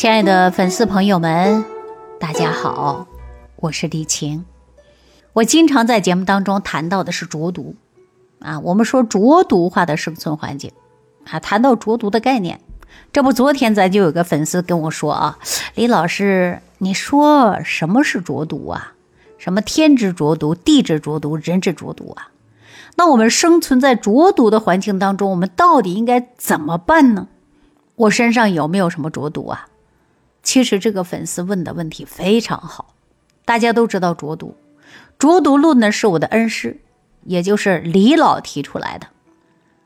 亲爱的粉丝朋友们，大家好，我是李晴。我经常在节目当中谈到的是浊毒啊，我们说浊毒化的生存环境啊，谈到浊毒的概念，这不昨天咱就有个粉丝跟我说啊，李老师，你说什么是浊毒啊？什么天之浊毒、地之浊毒、人之浊毒啊？那我们生存在浊毒的环境当中，我们到底应该怎么办呢？我身上有没有什么浊毒啊？其实这个粉丝问的问题非常好。大家都知道浊毒，浊毒论呢是我的恩师，也就是李老提出来的。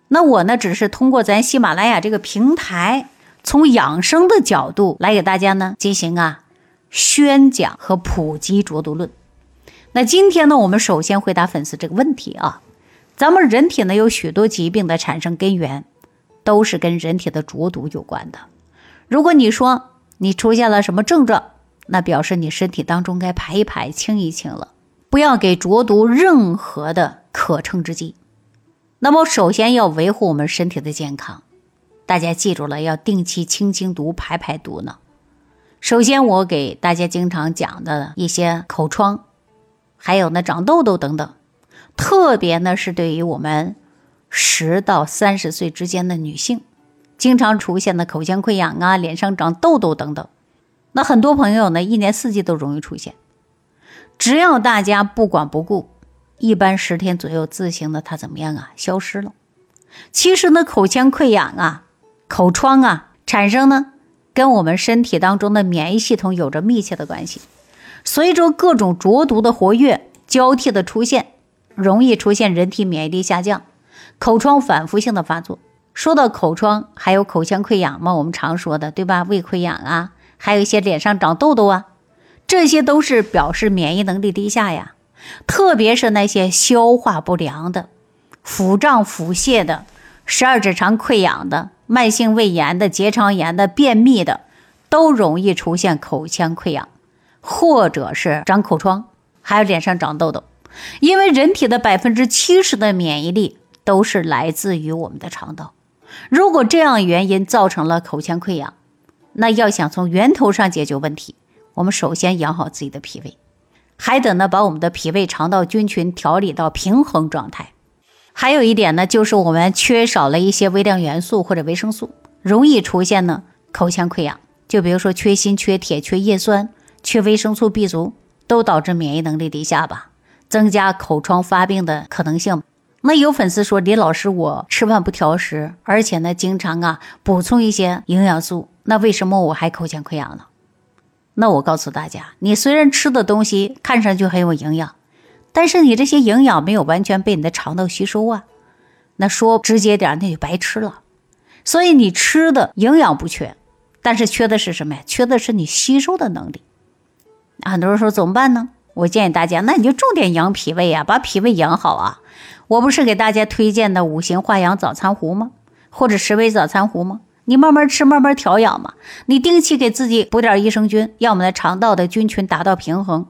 那我呢只是通过咱喜马拉雅这个平台，从养生的角度来给大家呢进行啊宣讲和普及浊毒论。那今天呢，我们首先回答粉丝这个问题啊，咱们人体呢有许多疾病的产生根源，都是跟人体的浊毒有关的。如果你说，你出现了什么症状？那表示你身体当中该排一排、清一清了，不要给浊毒任何的可乘之机。那么，首先要维护我们身体的健康，大家记住了，要定期清清毒、排排毒呢。首先，我给大家经常讲的一些口疮，还有呢长痘痘等等，特别呢是对于我们十到三十岁之间的女性。经常出现的口腔溃疡啊，脸上长痘痘等等，那很多朋友呢，一年四季都容易出现。只要大家不管不顾，一般十天左右自行的它怎么样啊，消失了。其实呢，口腔溃疡啊、口疮啊产生呢，跟我们身体当中的免疫系统有着密切的关系。随着各种浊毒的活跃交替的出现，容易出现人体免疫力下降，口疮反复性的发作。说到口疮，还有口腔溃疡嘛？我们常说的，对吧？胃溃疡啊，还有一些脸上长痘痘啊，这些都是表示免疫能力低下呀。特别是那些消化不良的、腹胀腹泻的、十二指肠溃疡的、慢性胃炎的、结肠炎的、便秘的，都容易出现口腔溃疡，或者是长口疮，还有脸上长痘痘。因为人体的百分之七十的免疫力都是来自于我们的肠道。如果这样原因造成了口腔溃疡，那要想从源头上解决问题，我们首先养好自己的脾胃，还得呢把我们的脾胃肠道菌群调理到平衡状态。还有一点呢，就是我们缺少了一些微量元素或者维生素，容易出现呢口腔溃疡。就比如说缺锌、缺铁、缺叶酸、缺维生素 B 族，都导致免疫能力低下吧，增加口疮发病的可能性。那有粉丝说李老师，我吃饭不挑食，而且呢经常啊补充一些营养素，那为什么我还口腔溃疡呢？那我告诉大家，你虽然吃的东西看上去很有营养，但是你这些营养没有完全被你的肠道吸收啊，那说直接点那就白吃了。所以你吃的营养不缺，但是缺的是什么呀？缺的是你吸收的能力。很多人说怎么办呢？我建议大家，那你就重点养脾胃啊，把脾胃养好啊。我不是给大家推荐的五行化养早餐壶吗？或者十味早餐壶吗？你慢慢吃，慢慢调养嘛。你定期给自己补点益生菌，让我们的肠道的菌群达到平衡。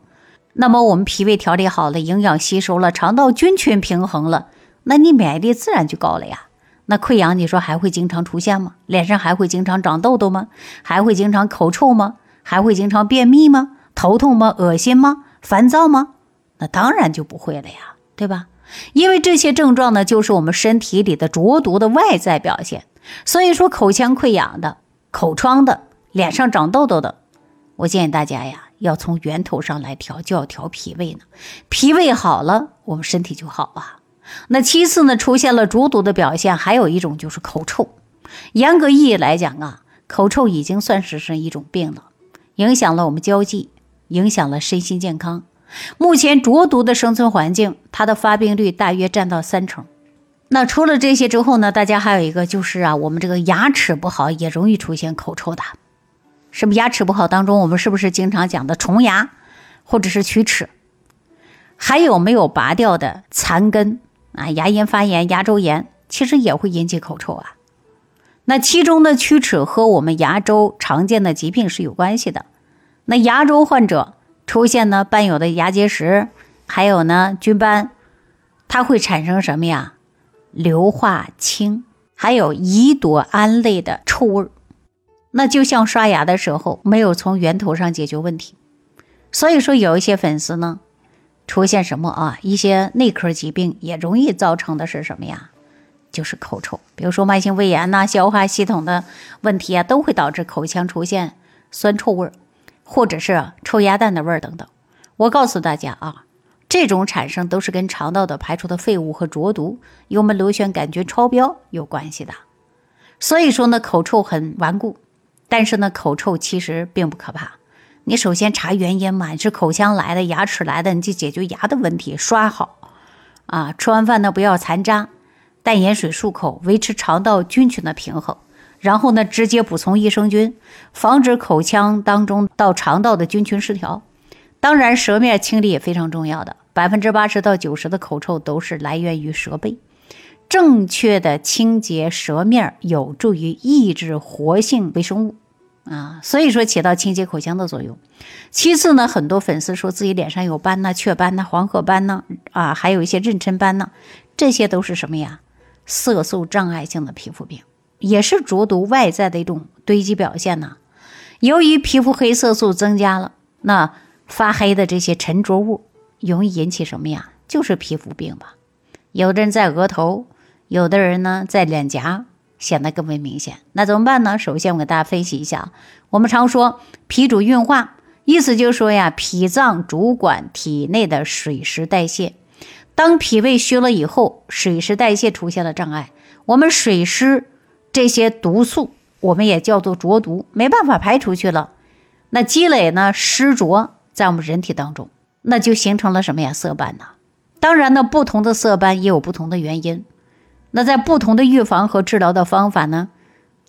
那么我们脾胃调理好了，营养吸收了，肠道菌群平衡了，那你免疫力自然就高了呀。那溃疡你说还会经常出现吗？脸上还会经常长痘痘吗？还会经常口臭吗？还会经常便秘吗？头痛吗？恶心吗？烦躁吗？那当然就不会了呀，对吧？因为这些症状呢，就是我们身体里的浊毒的外在表现。所以说，口腔溃疡的、口疮的、脸上长痘痘的，我建议大家呀，要从源头上来调，就要调脾胃呢。脾胃好了，我们身体就好啊。那其次呢，出现了浊毒的表现，还有一种就是口臭。严格意义来讲啊，口臭已经算是是一种病了，影响了我们交际，影响了身心健康。目前浊毒的生存环境，它的发病率大约占到三成。那除了这些之后呢？大家还有一个就是啊，我们这个牙齿不好也容易出现口臭的。是不是牙齿不好当中，我们是不是经常讲的虫牙，或者是龋齿？还有没有拔掉的残根啊？牙龈发炎、牙周炎，其实也会引起口臭啊。那其中的龋齿和我们牙周常见的疾病是有关系的。那牙周患者。出现呢伴有的牙结石，还有呢菌斑，它会产生什么呀？硫化氢，还有乙朵胺类的臭味儿。那就像刷牙的时候没有从源头上解决问题。所以说，有一些粉丝呢，出现什么啊？一些内科疾病也容易造成的是什么呀？就是口臭。比如说慢性胃炎呐、消化系统的问题啊，都会导致口腔出现酸臭味儿，或者是臭鸭蛋的味儿等等。我告诉大家啊，这种产生都是跟肠道的排出的废物和浊毒、幽门螺旋杆菌超标有关系的。所以说呢，口臭很顽固，但是呢，口臭其实并不可怕。你首先查原因嘛，是口腔来的、牙齿来的，你就解决牙的问题，刷好啊。吃完饭呢，不要残渣，淡盐水漱口，维持肠道菌群的平衡。然后呢，直接补充益生菌，防止口腔当中到肠道的菌群失调。当然，舌面清理也非常重要的，百分之八十到九十的口臭都是来源于舌背。正确的清洁舌面有助于抑制活性微生物。啊，所以说起到清洁口腔的作用。其次呢，很多粉丝说自己脸上有斑呐、雀斑呐、黄褐斑呐，啊，还有一些妊娠斑呢，这些都是什么呀？色素障碍性的皮肤病，也是浊毒外在的一种堆积表现呢。由于皮肤黑色素增加了，那发黑的这些沉着物容易引起什么呀？就是皮肤病吧。有的人在额头，有的人呢在脸颊。显得更为明显，那怎么办呢？首先，我给大家分析一下。我们常说脾主运化，意思就是说呀，脾脏主管体内的水湿代谢。当脾胃虚了以后，水湿代谢出现了障碍，我们水湿这些毒素，我们也叫做浊毒，没办法排出去了。那积累呢，湿浊在我们人体当中，那就形成了什么呀？色斑呢？当然呢，不同的色斑也有不同的原因。那在不同的预防和治疗的方法呢，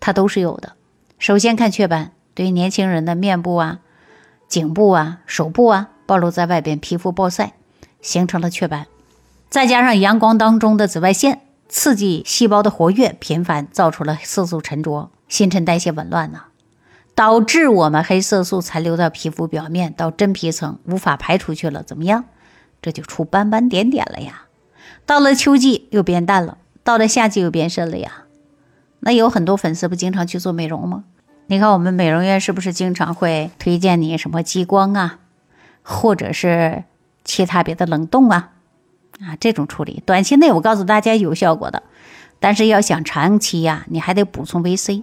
它都是有的。首先看雀斑，对于年轻人的面部啊、颈部啊、手部啊暴露在外边，皮肤暴晒形成了雀斑，再加上阳光当中的紫外线刺激细胞的活跃频繁，造出了色素沉着，新陈代谢紊乱呢，导致我们黑色素残留到皮肤表面到真皮层无法排出去了，怎么样？这就出斑斑点点了呀。到了秋季又变淡了。到了夏季又变深了呀，那有很多粉丝不经常去做美容吗？你看我们美容院是不是经常会推荐你什么激光啊，或者是其他别的冷冻啊，啊这种处理，短期内我告诉大家有效果的，但是要想长期呀，你还得补充维 C，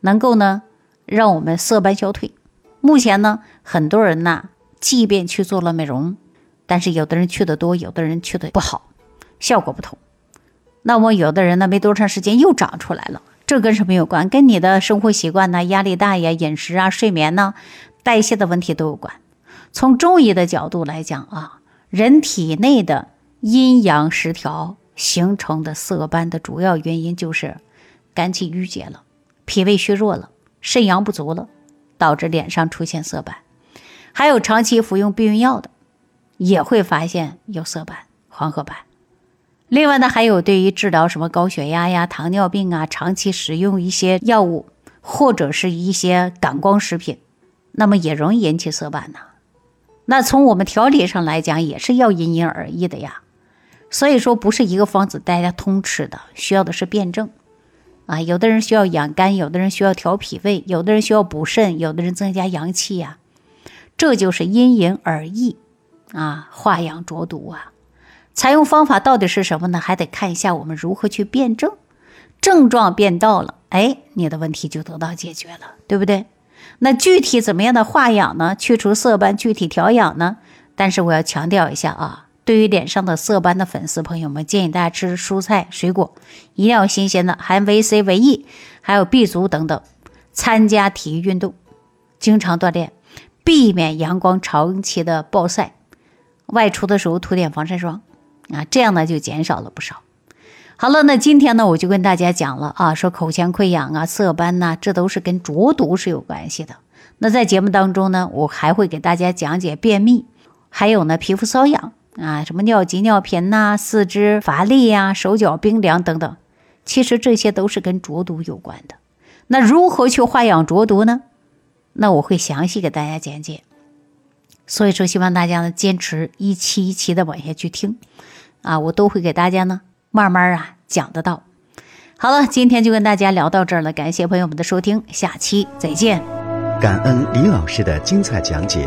能够呢让我们色斑消退。目前呢，很多人呢，即便去做了美容，但是有的人去的多，有的人去的不好，效果不同。那么有的人呢，没多长时间又长出来了，这跟什么有关？跟你的生活习惯呢、压力大呀、饮食啊、睡眠呢、代谢的问题都有关。从中医的角度来讲啊，人体内的阴阳失调形成的色斑的主要原因就是肝气郁结了，脾胃虚弱了，肾阳不足了，导致脸上出现色斑。还有长期服用避孕药的，也会发现有色斑、黄褐斑。另外呢，还有对于治疗什么高血压呀、糖尿病啊，长期使用一些药物或者是一些感光食品，那么也容易引起色斑呢。那从我们调理上来讲，也是要因人而异的呀。所以说，不是一个方子大家通吃的，需要的是辩证啊。有的人需要养肝，有的人需要调脾胃，有的人需要补肾，有的人增加阳气呀。这就是因人而异啊，化养浊毒啊。采用方法到底是什么呢？还得看一下我们如何去辩证，症状变到了，哎，你的问题就得到解决了，对不对？那具体怎么样的化养呢？去除色斑，具体调养呢？但是我要强调一下啊，对于脸上的色斑的粉丝朋友们，建议大家吃蔬菜水果，一定要新鲜的，含维 C、维 E，还有 B 族等等。参加体育运动，经常锻炼，避免阳光长期的暴晒，外出的时候涂点防晒霜。啊，这样呢就减少了不少。好了，那今天呢我就跟大家讲了啊，说口腔溃疡啊、色斑呐，这都是跟浊毒是有关系的。那在节目当中呢，我还会给大家讲解便秘，还有呢皮肤瘙痒啊，什么尿急尿频呐、四肢乏力呀、手脚冰凉等等，其实这些都是跟浊毒有关的。那如何去化养浊毒呢？那我会详细给大家讲解。所以说，希望大家呢坚持一期一期的往下去听。啊，我都会给大家呢慢慢啊讲得到。好了，今天就跟大家聊到这儿了，感谢朋友们的收听，下期再见。感恩李老师的精彩讲解。